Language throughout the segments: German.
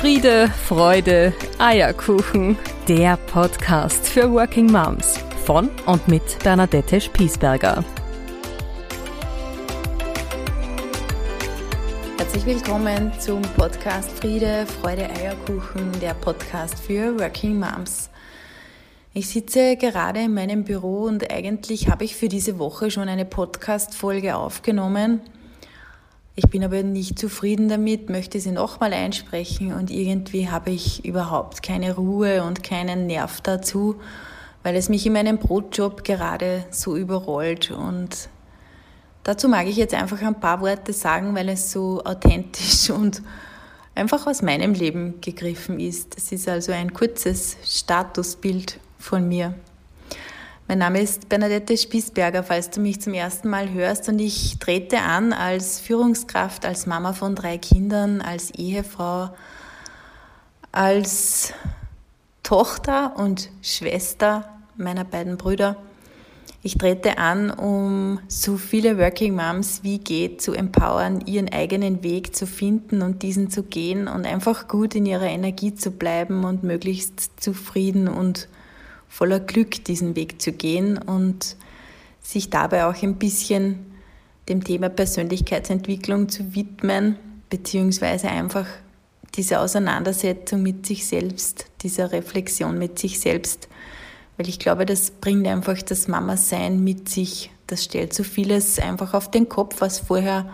Friede, Freude, Eierkuchen. Der Podcast für Working Moms von und mit Bernadette Spiesberger. Herzlich willkommen zum Podcast Friede, Freude, Eierkuchen, der Podcast für Working Moms. Ich sitze gerade in meinem Büro und eigentlich habe ich für diese Woche schon eine Podcast-Folge aufgenommen ich bin aber nicht zufrieden damit, möchte sie nochmal einsprechen und irgendwie habe ich überhaupt keine Ruhe und keinen Nerv dazu, weil es mich in meinem Brotjob gerade so überrollt. Und dazu mag ich jetzt einfach ein paar Worte sagen, weil es so authentisch und einfach aus meinem Leben gegriffen ist. Es ist also ein kurzes Statusbild von mir. Mein Name ist Bernadette Spiesberger, falls du mich zum ersten Mal hörst und ich trete an als Führungskraft, als Mama von drei Kindern, als Ehefrau, als Tochter und Schwester meiner beiden Brüder. Ich trete an, um so viele Working Moms wie geht zu empowern, ihren eigenen Weg zu finden und diesen zu gehen und einfach gut in ihrer Energie zu bleiben und möglichst zufrieden und voller Glück diesen Weg zu gehen und sich dabei auch ein bisschen dem Thema Persönlichkeitsentwicklung zu widmen, beziehungsweise einfach diese Auseinandersetzung mit sich selbst, dieser Reflexion mit sich selbst, weil ich glaube, das bringt einfach das Mama-Sein mit sich. Das stellt so vieles einfach auf den Kopf, was vorher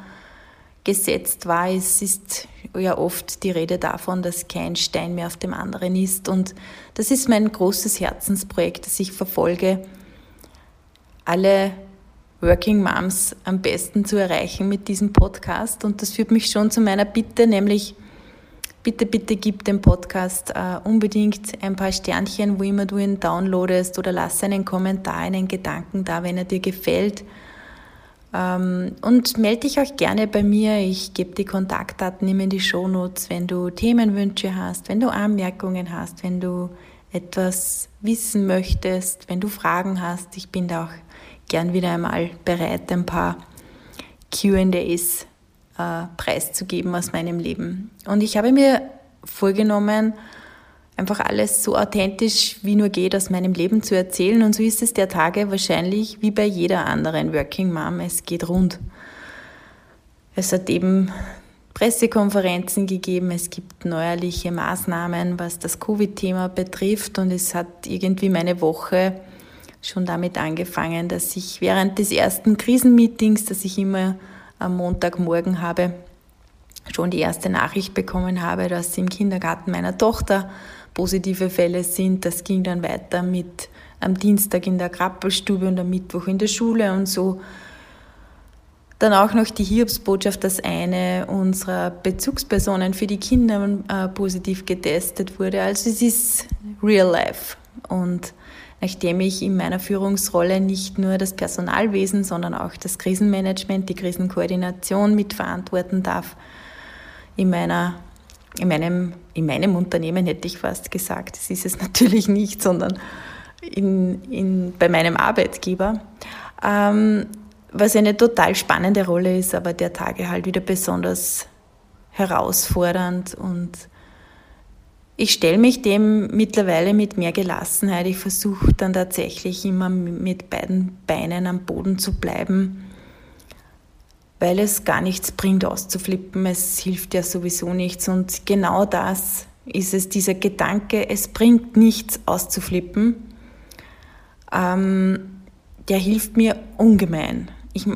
gesetzt war. Es ist ja oft die Rede davon, dass kein Stein mehr auf dem anderen ist. Und das ist mein großes Herzensprojekt, das ich verfolge, alle Working Moms am besten zu erreichen mit diesem Podcast. Und das führt mich schon zu meiner Bitte, nämlich bitte, bitte gib dem Podcast äh, unbedingt ein paar Sternchen, wo immer du ihn downloadest oder lass einen Kommentar, einen Gedanken da, wenn er dir gefällt. Ähm, und melde dich auch gerne bei mir. Ich gebe die Kontaktdaten immer in die Shownotes, wenn du Themenwünsche hast, wenn du Anmerkungen hast, wenn du etwas wissen möchtest, wenn du Fragen hast. Ich bin da auch gern wieder einmal bereit, ein paar QAs äh, preiszugeben aus meinem Leben. Und ich habe mir vorgenommen, einfach alles so authentisch wie nur geht aus meinem Leben zu erzählen. Und so ist es der Tage wahrscheinlich wie bei jeder anderen Working Mom. Es geht rund. Es hat eben Pressekonferenzen gegeben, es gibt neuerliche Maßnahmen, was das Covid-Thema betrifft. Und es hat irgendwie meine Woche schon damit angefangen, dass ich während des ersten Krisenmeetings, das ich immer am Montagmorgen habe, schon die erste Nachricht bekommen habe, dass im Kindergarten meiner Tochter positive Fälle sind. Das ging dann weiter mit am Dienstag in der Krappelstube und am Mittwoch in der Schule und so. Dann auch noch die Hiobsbotschaft, dass eine unserer Bezugspersonen für die Kinder äh, positiv getestet wurde. Also es ist real life. Und nachdem ich in meiner Führungsrolle nicht nur das Personalwesen, sondern auch das Krisenmanagement, die Krisenkoordination mitverantworten darf, in meiner in meinem, in meinem Unternehmen hätte ich fast gesagt, das ist es natürlich nicht, sondern in, in, bei meinem Arbeitgeber. Ähm, was eine total spannende Rolle ist, aber der Tage halt wieder besonders herausfordernd und ich stelle mich dem mittlerweile mit mehr Gelassenheit. Ich versuche dann tatsächlich immer mit beiden Beinen am Boden zu bleiben weil es gar nichts bringt, auszuflippen. Es hilft ja sowieso nichts. Und genau das ist es, dieser Gedanke, es bringt nichts auszuflippen, ähm, der hilft mir ungemein. Ich,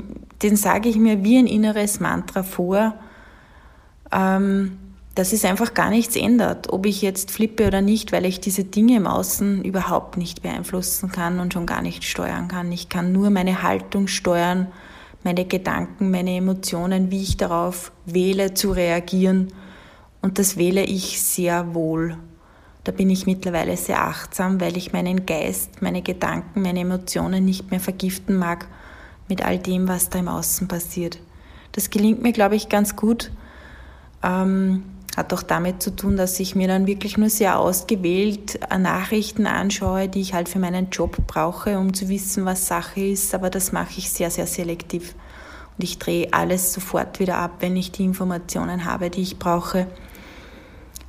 den sage ich mir wie ein inneres Mantra vor, ähm, dass es einfach gar nichts ändert, ob ich jetzt flippe oder nicht, weil ich diese Dinge im Außen überhaupt nicht beeinflussen kann und schon gar nicht steuern kann. Ich kann nur meine Haltung steuern, meine Gedanken, meine Emotionen, wie ich darauf wähle zu reagieren. Und das wähle ich sehr wohl. Da bin ich mittlerweile sehr achtsam, weil ich meinen Geist, meine Gedanken, meine Emotionen nicht mehr vergiften mag mit all dem, was da im Außen passiert. Das gelingt mir, glaube ich, ganz gut. Ähm, hat auch damit zu tun, dass ich mir dann wirklich nur sehr ausgewählt äh, Nachrichten anschaue, die ich halt für meinen Job brauche, um zu wissen, was Sache ist. Aber das mache ich sehr, sehr selektiv. Und ich drehe alles sofort wieder ab, wenn ich die Informationen habe, die ich brauche.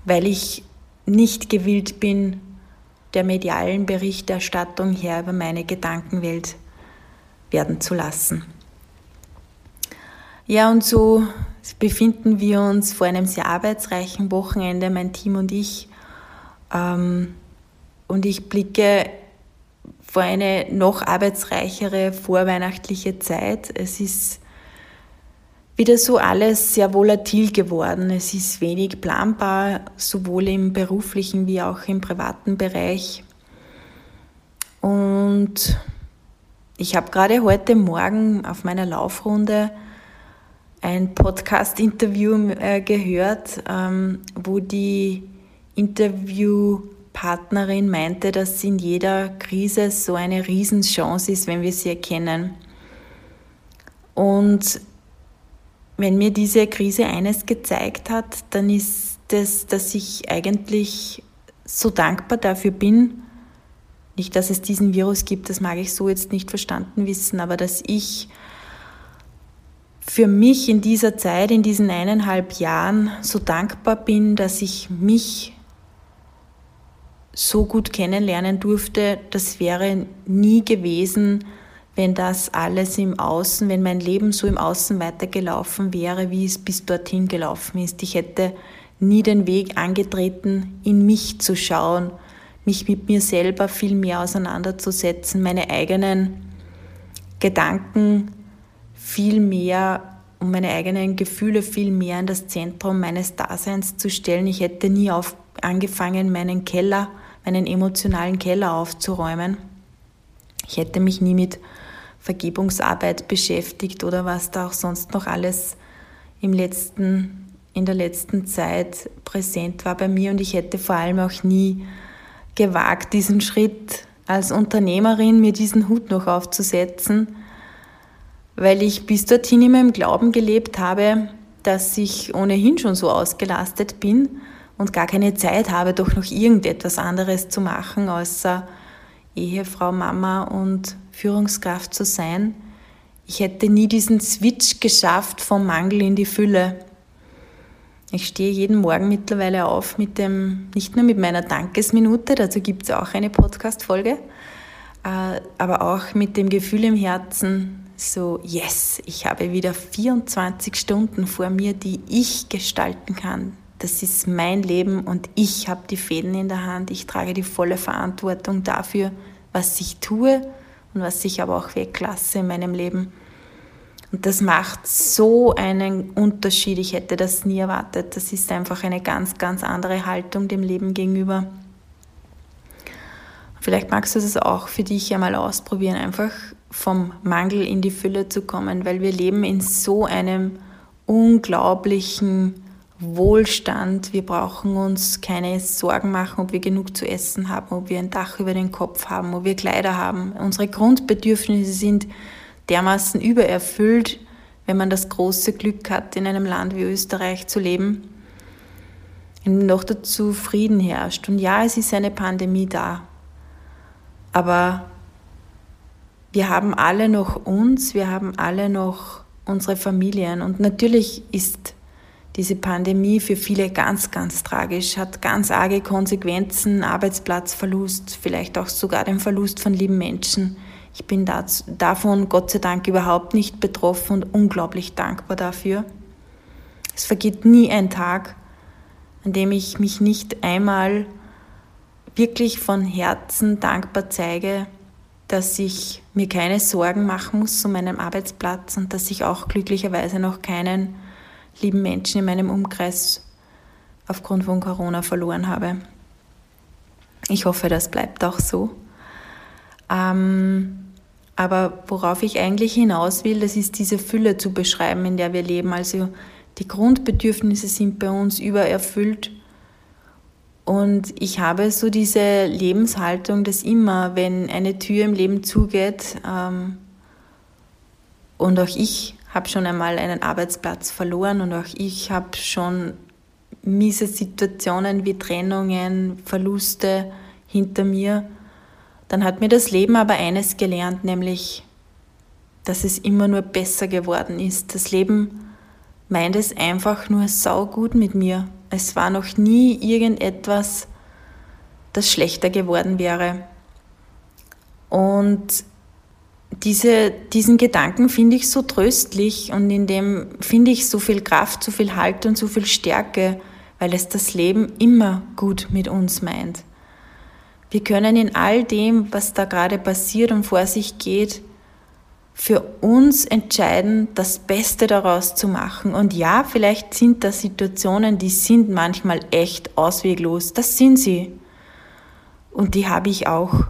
weil ich nicht gewillt bin, der medialen Berichterstattung her über meine Gedankenwelt werden zu lassen. Ja, und so befinden wir uns vor einem sehr arbeitsreichen Wochenende, mein Team und ich. Ähm, und ich blicke vor eine noch arbeitsreichere vorweihnachtliche Zeit. Es ist wieder so alles sehr volatil geworden. Es ist wenig planbar, sowohl im beruflichen wie auch im privaten Bereich. Und ich habe gerade heute Morgen auf meiner Laufrunde ein Podcast-Interview äh, gehört, ähm, wo die Interviewpartnerin meinte, dass in jeder Krise so eine Riesenchance ist, wenn wir sie erkennen. Und wenn mir diese Krise eines gezeigt hat, dann ist es, dass ich eigentlich so dankbar dafür bin, nicht, dass es diesen Virus gibt, das mag ich so jetzt nicht verstanden wissen, aber dass ich für mich in dieser Zeit, in diesen eineinhalb Jahren so dankbar bin, dass ich mich so gut kennenlernen durfte, das wäre nie gewesen, wenn das alles im Außen, wenn mein Leben so im Außen weitergelaufen wäre, wie es bis dorthin gelaufen ist. Ich hätte nie den Weg angetreten, in mich zu schauen, mich mit mir selber viel mehr auseinanderzusetzen, meine eigenen Gedanken viel mehr und meine eigenen Gefühle viel mehr in das Zentrum meines Daseins zu stellen. Ich hätte nie auf, angefangen, meinen Keller, meinen emotionalen Keller aufzuräumen. Ich hätte mich nie mit Vergebungsarbeit beschäftigt oder was da auch sonst noch alles im letzten, in der letzten Zeit präsent war bei mir. Und ich hätte vor allem auch nie gewagt, diesen Schritt als Unternehmerin, mir diesen Hut noch aufzusetzen weil ich bis dorthin immer im Glauben gelebt habe, dass ich ohnehin schon so ausgelastet bin und gar keine Zeit habe, doch noch irgendetwas anderes zu machen, außer Ehefrau, Mama und Führungskraft zu sein. Ich hätte nie diesen Switch geschafft vom Mangel in die Fülle. Ich stehe jeden Morgen mittlerweile auf mit dem, nicht nur mit meiner Dankesminute, dazu gibt es auch eine Podcast-Folge, äh, aber auch mit dem Gefühl im Herzen, so, yes, ich habe wieder 24 Stunden vor mir, die ich gestalten kann. Das ist mein Leben und ich habe die Fäden in der Hand. Ich trage die volle Verantwortung dafür, was ich tue und was ich aber auch weglasse in meinem Leben. Und das macht so einen Unterschied. Ich hätte das nie erwartet. Das ist einfach eine ganz, ganz andere Haltung dem Leben gegenüber. Vielleicht magst du das auch für dich einmal ausprobieren, einfach vom Mangel in die Fülle zu kommen, weil wir leben in so einem unglaublichen Wohlstand. Wir brauchen uns keine Sorgen machen, ob wir genug zu essen haben, ob wir ein Dach über den Kopf haben, ob wir Kleider haben. Unsere Grundbedürfnisse sind dermaßen übererfüllt, wenn man das große Glück hat, in einem Land wie Österreich zu leben, in noch dazu Frieden herrscht. Und ja, es ist eine Pandemie da. Aber wir haben alle noch uns, wir haben alle noch unsere Familien. Und natürlich ist diese Pandemie für viele ganz, ganz tragisch, hat ganz arge Konsequenzen, Arbeitsplatzverlust, vielleicht auch sogar den Verlust von lieben Menschen. Ich bin davon Gott sei Dank überhaupt nicht betroffen und unglaublich dankbar dafür. Es vergeht nie ein Tag, an dem ich mich nicht einmal wirklich von Herzen dankbar zeige, dass ich mir keine Sorgen machen muss um meinen Arbeitsplatz und dass ich auch glücklicherweise noch keinen lieben Menschen in meinem Umkreis aufgrund von Corona verloren habe. Ich hoffe, das bleibt auch so. Ähm, aber worauf ich eigentlich hinaus will, das ist diese Fülle zu beschreiben, in der wir leben. Also die Grundbedürfnisse sind bei uns übererfüllt und ich habe so diese Lebenshaltung, dass immer, wenn eine Tür im Leben zugeht, ähm, und auch ich habe schon einmal einen Arbeitsplatz verloren und auch ich habe schon miese Situationen wie Trennungen, Verluste hinter mir, dann hat mir das Leben aber eines gelernt, nämlich, dass es immer nur besser geworden ist. Das Leben meint es einfach nur saugut mit mir Es war noch nie irgendetwas, das schlechter geworden wäre. Und diese, diesen Gedanken finde ich so tröstlich und in dem finde ich so viel Kraft, so viel Halt und so viel Stärke, weil es das Leben immer gut mit uns meint. Wir können in all dem, was da gerade passiert und vor sich geht, für uns entscheiden, das Beste daraus zu machen. Und ja, vielleicht sind da Situationen, die sind manchmal echt ausweglos. Das sind sie. Und die habe ich auch.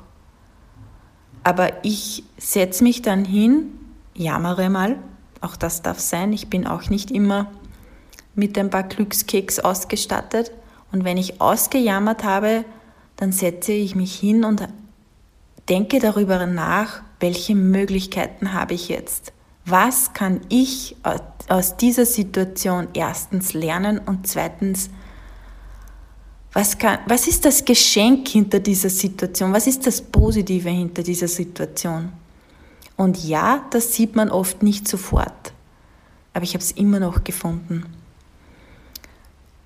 Aber ich setze mich dann hin, jammere mal, auch das darf sein, ich bin auch nicht immer mit ein paar Glückskeks ausgestattet. Und wenn ich ausgejammert habe, dann setze ich mich hin und denke darüber nach, welche Möglichkeiten habe ich jetzt? Was kann ich aus dieser Situation erstens lernen und zweitens, was, kann, was ist das Geschenk hinter dieser Situation? Was ist das Positive hinter dieser Situation? Und ja, das sieht man oft nicht sofort, aber ich habe es immer noch gefunden.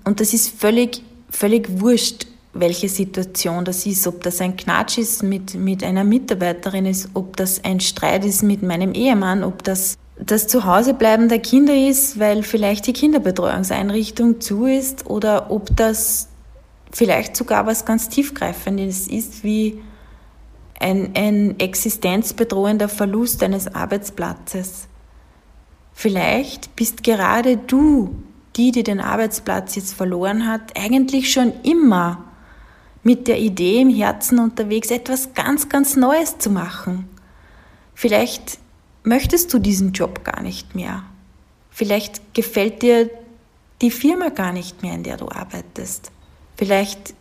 Und das ist völlig, völlig wurscht, welche Situation das ist, ob das ein Knatsch ist mit, mit einer Mitarbeiterin ist, ob das ein Streit ist mit meinem Ehemann, ob das das Zuhausebleiben der Kinder ist, weil vielleicht die Kinderbetreuungseinrichtung zu ist oder ob das vielleicht sogar was ganz tiefgreifendes ist, wie ein, ein existenzbedrohender Verlust eines Arbeitsplatzes. Vielleicht bist gerade du, die, die den Arbeitsplatz jetzt verloren hat, eigentlich schon immer mit der Idee im Herzen unterwegs, etwas ganz, ganz Neues zu machen. Vielleicht möchtest du diesen Job gar nicht mehr. Vielleicht gefällt dir die Firma gar nicht mehr, in der du arbeitest. Vielleicht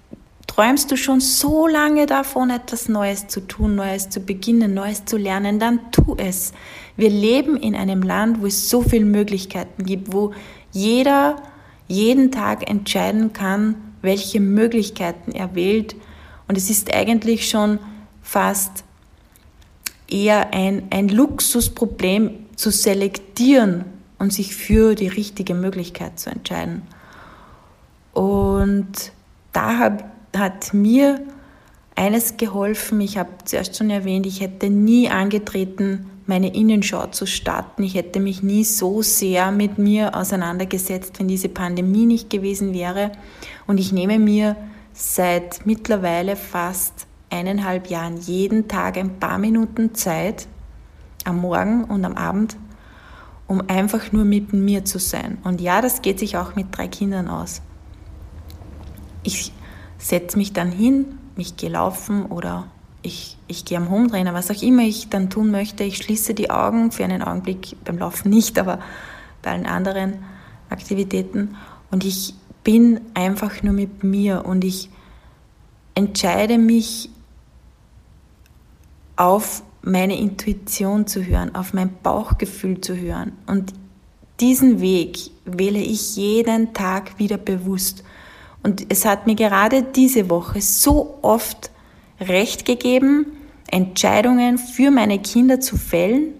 träumst du schon so lange davon, etwas Neues zu tun, Neues zu beginnen, Neues zu lernen, dann tu es. Wir leben in einem Land, wo es so viele Möglichkeiten gibt, wo jeder jeden Tag entscheiden kann, welche Möglichkeiten er wählt. Und es ist eigentlich schon fast eher ein, ein Luxusproblem zu selektieren und sich für die richtige Möglichkeit zu entscheiden. Und da hab, hat mir eines geholfen. Ich habe zuerst schon erwähnt, ich hätte nie angetreten, meine Innenschau zu starten. Ich hätte mich nie so sehr mit mir auseinandergesetzt, wenn diese Pandemie nicht gewesen wäre. Und ich nehme mir seit mittlerweile fast eineinhalb Jahren jeden Tag ein paar Minuten Zeit, am Morgen und am Abend, um einfach nur mit mir zu sein. Und ja, das geht sich auch mit drei Kindern aus. Ich setze mich dann hin, mich gelaufen oder ich, ich gehe am Hometrainer, was auch immer ich dann tun möchte. Ich schließe die Augen für einen Augenblick, beim Laufen nicht, aber bei allen anderen Aktivitäten. Und ich bin einfach nur mit mir und ich entscheide mich auf meine Intuition zu hören, auf mein Bauchgefühl zu hören. Und diesen Weg wähle ich jeden Tag wieder bewusst. Und es hat mir gerade diese Woche so oft Recht gegeben, Entscheidungen für meine Kinder zu fällen,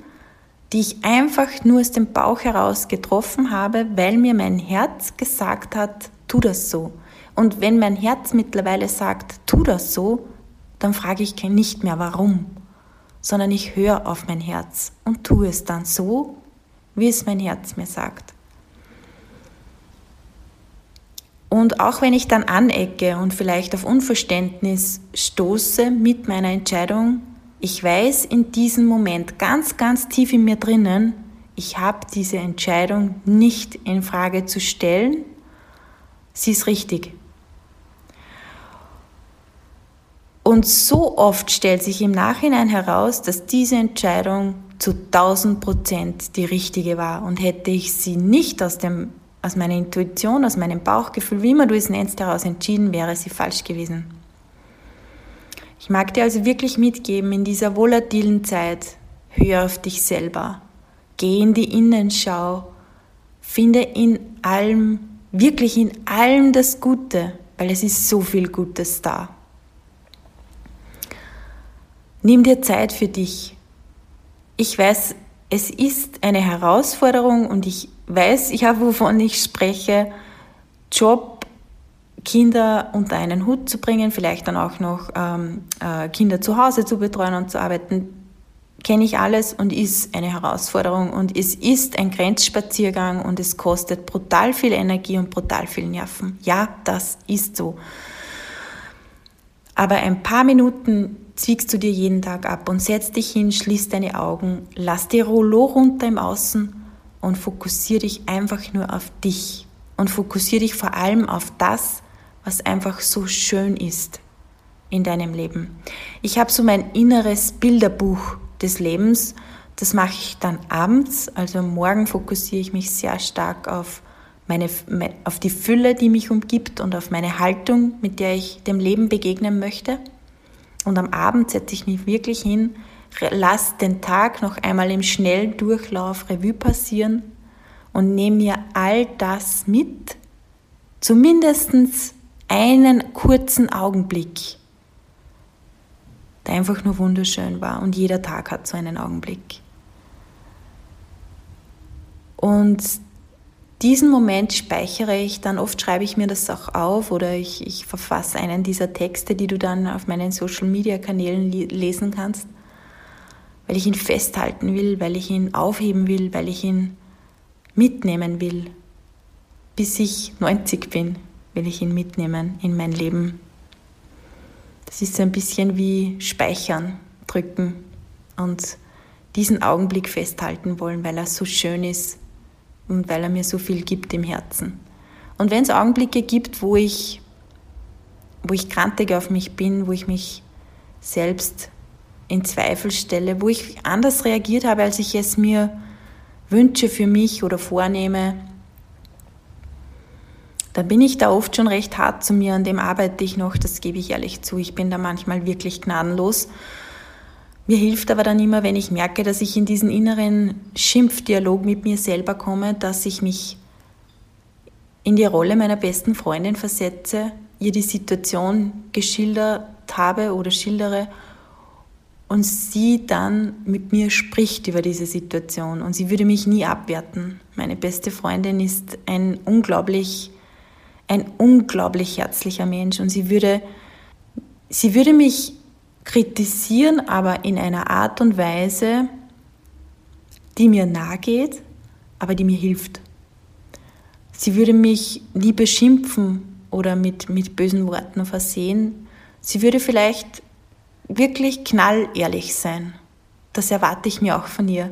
die ich einfach nur aus dem Bauch heraus getroffen habe, weil mir mein Herz gesagt hat, tu das so. Und wenn mein Herz mittlerweile sagt, tu das so, dann frage ich nicht mehr warum, sondern ich höre auf mein Herz und tue es dann so, wie es mein Herz mir sagt. Und auch wenn ich dann anecke und vielleicht auf Unverständnis stoße mit meiner Entscheidung, ich weiß in diesem Moment ganz, ganz tief in mir drinnen, ich habe diese Entscheidung nicht in Frage zu stellen. Sie ist richtig. Und so oft stellt sich im Nachhinein heraus, dass diese Entscheidung zu 1000 Prozent die richtige war. Und hätte ich sie nicht aus dem aus meiner Intuition, aus meinem Bauchgefühl, wie immer du es nennst, heraus entschieden, wäre sie falsch gewesen. Ich mag dir also wirklich mitgeben, in dieser volatilen Zeit, hör auf dich selber, geh in die Innenschau, finde in allem, wirklich in allem das Gute, weil es ist so viel Gutes da. Nimm dir Zeit für dich. Ich weiß, es ist eine Herausforderung und ich weiß, ich habe, wovon ich spreche. Job Kinder unter einen Hut zu bringen, vielleicht dann auch noch ähm, äh, Kinder zu Hause zu betreuen und zu arbeiten, kenne ich alles und ist eine Herausforderung und es ist ein Grenzspaziergang und es kostet brutal viel Energie und brutal viel Nerven. Ja, das ist so. Aber ein paar Minuten zwiegst du dir jeden Tag ab und setzt dich hin, schließt deine Augen, lass die Rollo runter im Außen und fokussier dich einfach nur auf dich und fokussier dich vor allem auf das, was einfach so schön ist in deinem Leben. Ich habe so mein inneres Bilderbuch des Lebens. Das mache ich dann abends. Also morgen fokussiere ich mich sehr stark auf, meine, auf die Fülle, die mich umgibt und auf meine Haltung, mit der ich dem Leben begegnen möchte. Und am Abend setze ich mich wirklich hin, lasse den Tag noch einmal im Schnelldurchlauf Revue passieren und nehme mir all das mit, zumindest einen kurzen Augenblick, der einfach nur wunderschön war. Und jeder Tag hat so einen Augenblick. Und diesen Moment speichere ich dann, oft schreibe ich mir das auch auf oder ich, ich verfasse einen dieser Texte, die du dann auf meinen Social-Media-Kanälen lesen kannst, weil ich ihn festhalten will, weil ich ihn aufheben will, weil ich ihn mitnehmen will. Bis ich 90 bin, will ich ihn mitnehmen in mein Leben. Das ist so ein bisschen wie Speichern, drücken und diesen Augenblick festhalten wollen, weil er so schön ist und weil er mir so viel gibt im Herzen. Und wenn es Augenblicke gibt, wo ich, wo ich krantig auf mich bin, wo ich mich selbst in Zweifel stelle, wo ich anders reagiert habe, als ich es mir wünsche für mich oder vornehme, dann bin ich da oft schon recht hart zu mir, an dem arbeite ich noch, das gebe ich ehrlich zu. Ich bin da manchmal wirklich gnadenlos mir hilft aber dann immer, wenn ich merke, dass ich in diesen inneren Schimpfdialog mit mir selber komme, dass ich mich in die Rolle meiner besten Freundin versetze, ihr die Situation geschildert habe oder schildere und sie dann mit mir spricht über diese Situation und sie würde mich nie abwerten. Meine beste Freundin ist ein unglaublich, ein unglaublich herzlicher Mensch und sie würde, sie würde mich kritisieren, aber in einer Art und Weise, die mir nahe geht, aber die mir hilft. Sie würde mich nie beschimpfen oder mit, mit bösen Worten versehen. Sie würde vielleicht wirklich knallehrlich sein. Das erwarte ich mir auch von ihr.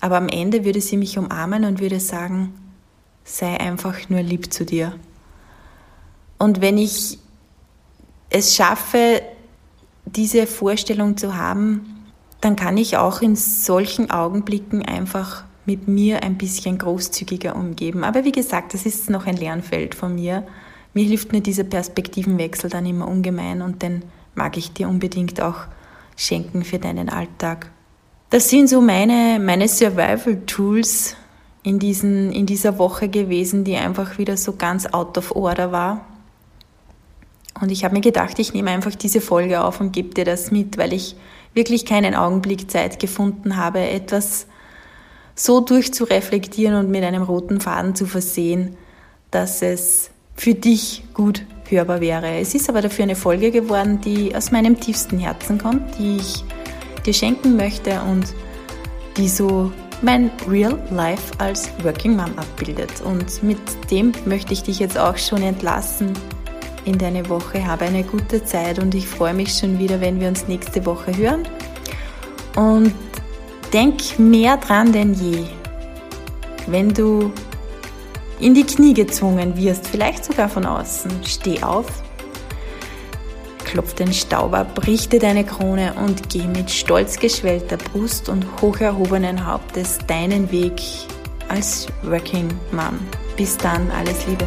Aber am Ende würde sie mich umarmen und würde sagen, sei einfach nur lieb zu dir. Und wenn ich es schaffe, diese Vorstellung zu haben, dann kann ich auch in solchen Augenblicken einfach mit mir ein bisschen großzügiger umgeben. Aber wie gesagt, das ist noch ein Lernfeld von mir. Mir hilft mir dieser Perspektivenwechsel dann immer ungemein und den mag ich dir unbedingt auch schenken für deinen Alltag. Das sind so meine, meine Survival-Tools in, in dieser Woche gewesen, die einfach wieder so ganz out of order war. Und ich habe mir gedacht, ich nehme einfach diese Folge auf und gebe dir das mit, weil ich wirklich keinen Augenblick Zeit gefunden habe, etwas so durchzureflektieren und mit einem roten Faden zu versehen, dass es für dich gut hörbar wäre. Es ist aber dafür eine Folge geworden, die aus meinem tiefsten Herzen kommt, die ich dir schenken möchte und die so mein Real Life als Working Mom abbildet. Und mit dem möchte ich dich jetzt auch schon entlassen in deine Woche. Habe eine gute Zeit und ich freue mich schon wieder, wenn wir uns nächste Woche hören. Und denk mehr dran denn je, wenn du in die Knie gezwungen wirst, vielleicht sogar von außen, steh auf, klopf den Staub ab, richte deine Krone und geh mit stolz geschwellter Brust und hoch erhobenen Hauptes deinen Weg als Working Mom. Bis dann, alles Liebe.